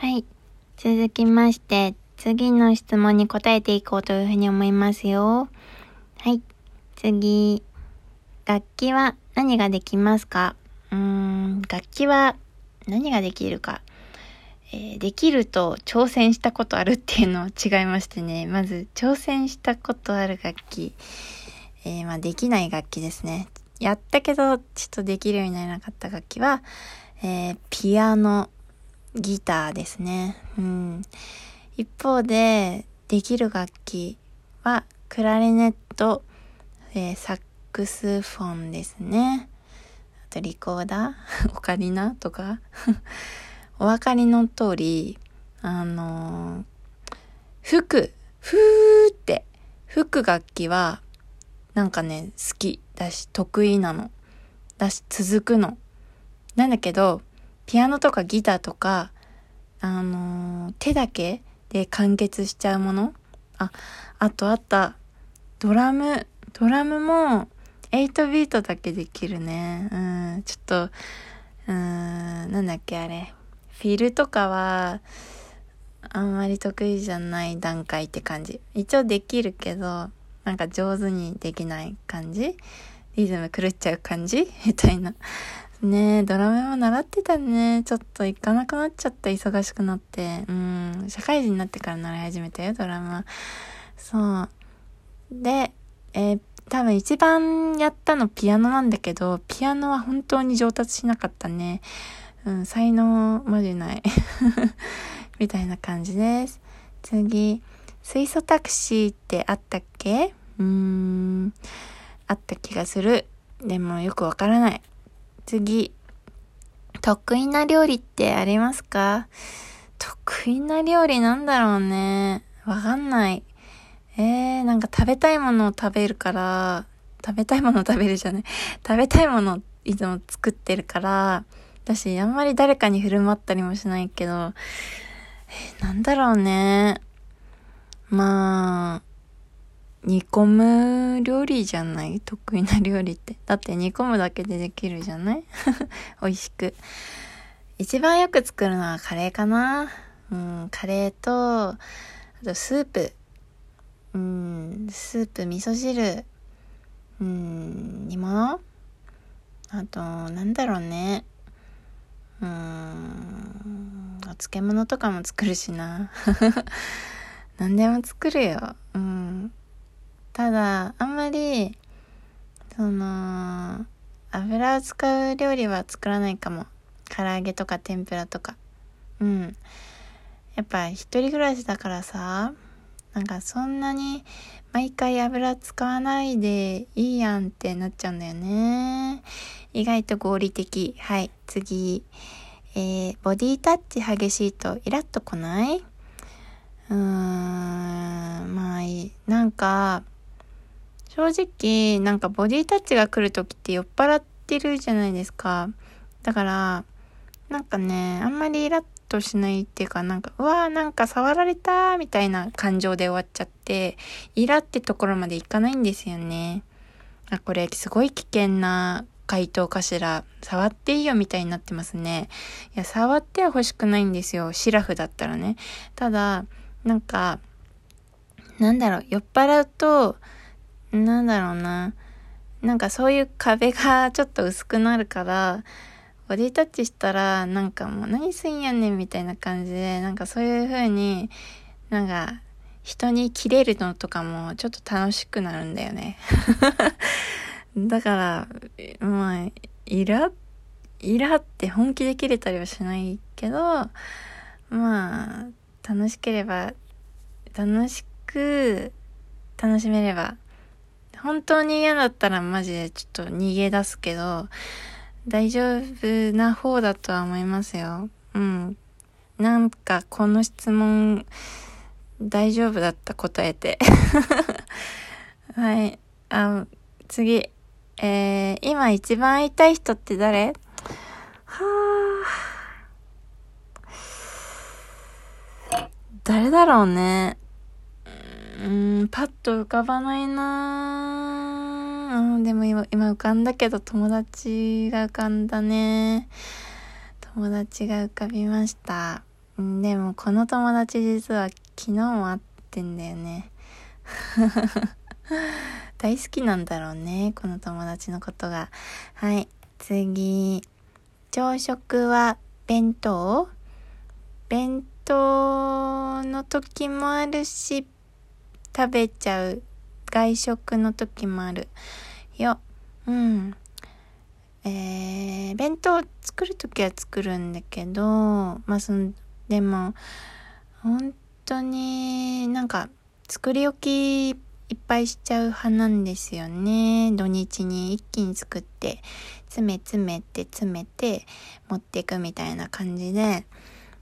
はい。続きまして、次の質問に答えていこうというふうに思いますよ。はい。次。楽器は何ができますか？うーん、楽器は何ができるか。えーできると挑戦したことあるっていうのは違いましてね。まず、挑戦したことある楽器。えーまあ、できない楽器ですね。やったけど、ちょっとできるようにならなかった楽器は、えーピアノ、ギターですね。うん。一方で、できる楽器は、クラリネット、えーサックスフォンですね。あと、リコーダー オカリナとか お分かりの通り、あのー吹く、ふーって、吹く楽器は、なんかね、好きだし、得意なの。だし、続くの。なんだけど、ピアノとかギターとか、あのー手だけで完結しちゃうもの？あ、あとあった、ドラム、ドラムも、8ビートだけできるね。うん、ちょっと、うん、なんだっけあれ。フィルとかは、あんまり得意じゃない段階って感じ。一応できるけど、なんか上手にできない感じ？リズム狂っちゃう感じ？みたいな。ねえ、ドラムも習ってたね。ちょっと行かなくなっちゃった、忙しくなって。うん、社会人になってから習い始めたよ、ドラムは。そう。で、えー多分一番やったのピアノなんだけど、ピアノは本当に上達しなかったね。うん、才能マジない。みたいな感じです。次、水素タクシーってあったっけ？うーん、あった気がする。でもよくわからない。次、得意な料理ってありますか？得意な料理なんだろうね。わかんない。えー、なんか食べたいものを食べるから、食べたいものを食べるじゃない。食べたいものをいつも作ってるから、私あんまり誰かに振る舞ったりもしないけど、えーなんだろうね。まあ、煮込む料理じゃない？得意な料理って。だって煮込むだけでできるじゃない？美味しく。一番よく作るのはカレーかな。うん、カレーと、あとスープ。うん、スープ、味噌汁。うん、煮物？あと、なんだろうね。うん、お漬物とかも作るしな。何でも作るよ。うん。ただ、あんまり、その、油を使う料理は作らないかも。唐揚げとか天ぷらとか。うん。やっぱ一人暮らしだからさ、なんかそんなに毎回油使わないでいいやんってなっちゃうんだよね。意外と合理的。はい、次。えー、ボディタッチ激しいとイラッとこない？うーん、まあいい。なんか、正直、なんかボディタッチが来るときって酔っ払ってるじゃないですか。だから、なんかね、あんまりイラッとしないっていうか、なんか、うわーなんか触られたーみたいな感情で終わっちゃって、イラってところまでいかないんですよね。あ、これすごい危険な回答かしら。触っていいよみたいになってますね。いや、触っては欲しくないんですよ。シラフだったらね。ただ、なんか、なんだろう、酔っ払うと、なんだろうな。なんかそういう壁がちょっと薄くなるから、ボディタッチしたら、なんかもう何すんやねんみたいな感じで、なんかそういう風に、なんか、人に切れるのとかもちょっと楽しくなるんだよね。だから、まあ、イライラって本気で切れたりはしないけど、まあ、楽しければ、楽しく、楽しめれば、本当に嫌だったらマジでちょっと逃げ出すけど、大丈夫な方だとは思いますよ。うん。なんかこの質問大丈夫だった答えて。はい。あ、次。えー、今一番会いたい人って誰？はあ。誰だろうね。ーん、パッと浮かばないなぁうん、でも今、今浮かんだけど友達が浮かんだね。友達が浮かびました。でもこの友達実は昨日も会ってんだよね。大好きなんだろうね、この友達のことが。はい、次。朝食は弁当？弁当の時もあるし、食べちゃう。外食の時もある。よ。うん。えー、弁当作る時は作るんだけど、まあその、でも、本当になんか作り置きいっぱいしちゃう派なんですよね。土日に一気に作って、詰め詰めて詰めて持っていくみたいな感じで、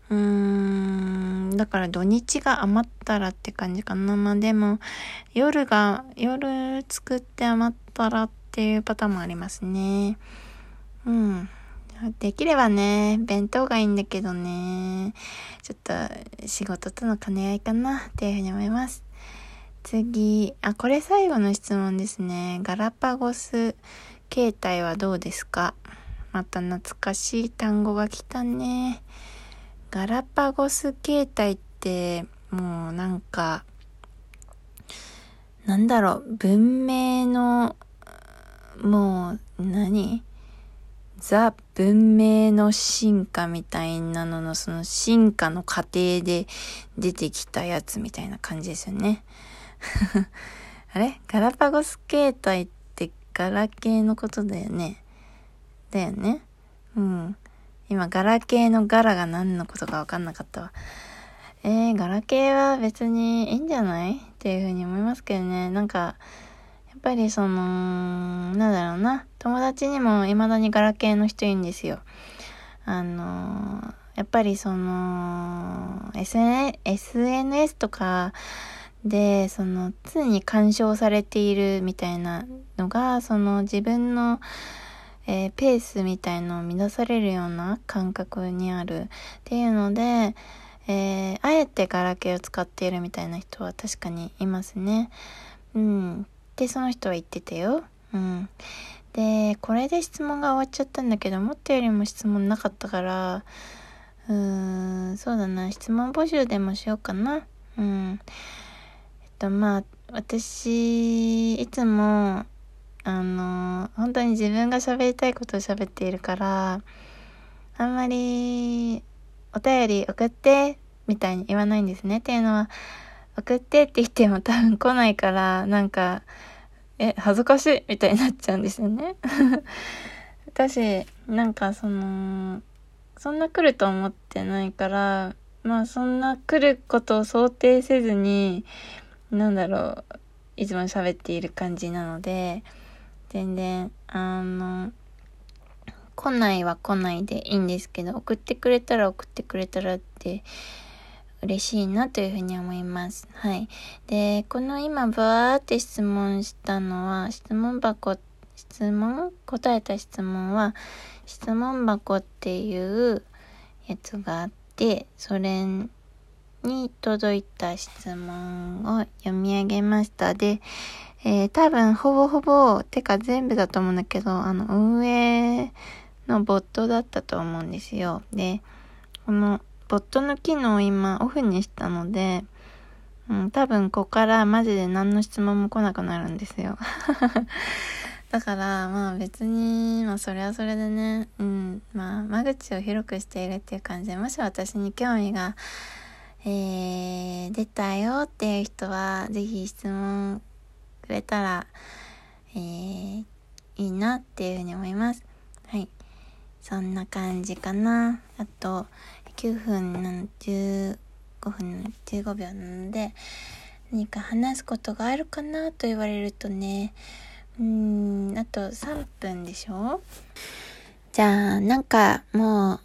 うーん、だから土日が余ったらって感じかな。まあでも、夜が、夜作って余ったらっていうパターンもありますね。うん。できればね、弁当がいいんだけどね、ちょっと仕事との兼ね合いかなっていうふうに思います。次、あ、これ最後の質問ですね。ガラパゴス携帯はどうですか？また懐かしい単語が来たね。ガラパゴス携帯ってもうなんかなんだろう文明のもう何？ザ文明の進化みたいなののその進化の過程で出てきたやつみたいな感じですよね。あれ？ガラパゴス携帯ってガラケーのことだよね。だよね。うん。今、ガラケーのガラが何のことかわかんなかったわ。えー、ガラケーは別にいいんじゃないっていうふうに思いますけどね。なんか、やっぱりその、なんだろうな。友達にも未だにガラケーの人いるんですよ。あのやっぱりその、SN SNS とかで、その、常に干渉されているみたいなのが、その自分の、えー、ペースみたいのを乱されるような感覚にあるっていうので、えー、あえてガラケーを使っているみたいな人は確かにいますね。うん。で、その人は言ってたよ。うん。で、これで質問が終わっちゃったんだけど、思ったよりも質問なかったから、うーん、そうだな、質問募集でもしようかな。うん。えっと、まあ、私、いつも、あの、本当に自分が喋りたいことを喋っているから、あんまり、お便り送って、みたいに言わないんですね。っていうのは、送ってって言っても多分来ないから、なんか、え、恥ずかしいみたいになっちゃうんですよね。私、なんかその、そんな来ると思ってないから、まあそんな来ることを想定せずに、なんだろう、いつも喋っている感じなので、全然、あの、来ないは来ないでいいんですけど、送ってくれたら送ってくれたらって嬉しいなというふうに思います。はい。で、この今、バーって質問したのは、質問箱、質問？答えた質問は、質問箱っていうやつがあって、それに届いた質問を読み上げました。で、えー、多分ほぼほぼ、てか全部だと思うんだけど、あの、運営のボットだったと思うんですよ。で、このボットの機能を今オフにしたので、うん、多分ここからマジで何の質問も来なくなるんですよ。だから、まあ別に、まあそれはそれでね、うん、まあ間口を広くしているっていう感じで、もし私に興味が、えー、出たよっていう人は、ぜひ質問くれたら、えー、いいなっていうふうに思います。はい。そんな感じかな。あと、9分の、15分、15秒なので、何か話すことがあるかなと言われるとね、うーん、あと3分でしょじゃあ、なんかもう、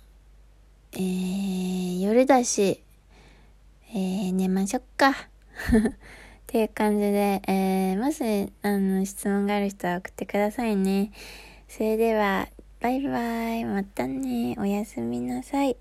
えー、夜だし、えー、寝ましょっか。っていう感じで、えー、もし、あの、質問がある人は送ってくださいね。それでは、バイバイ。またね。おやすみなさい。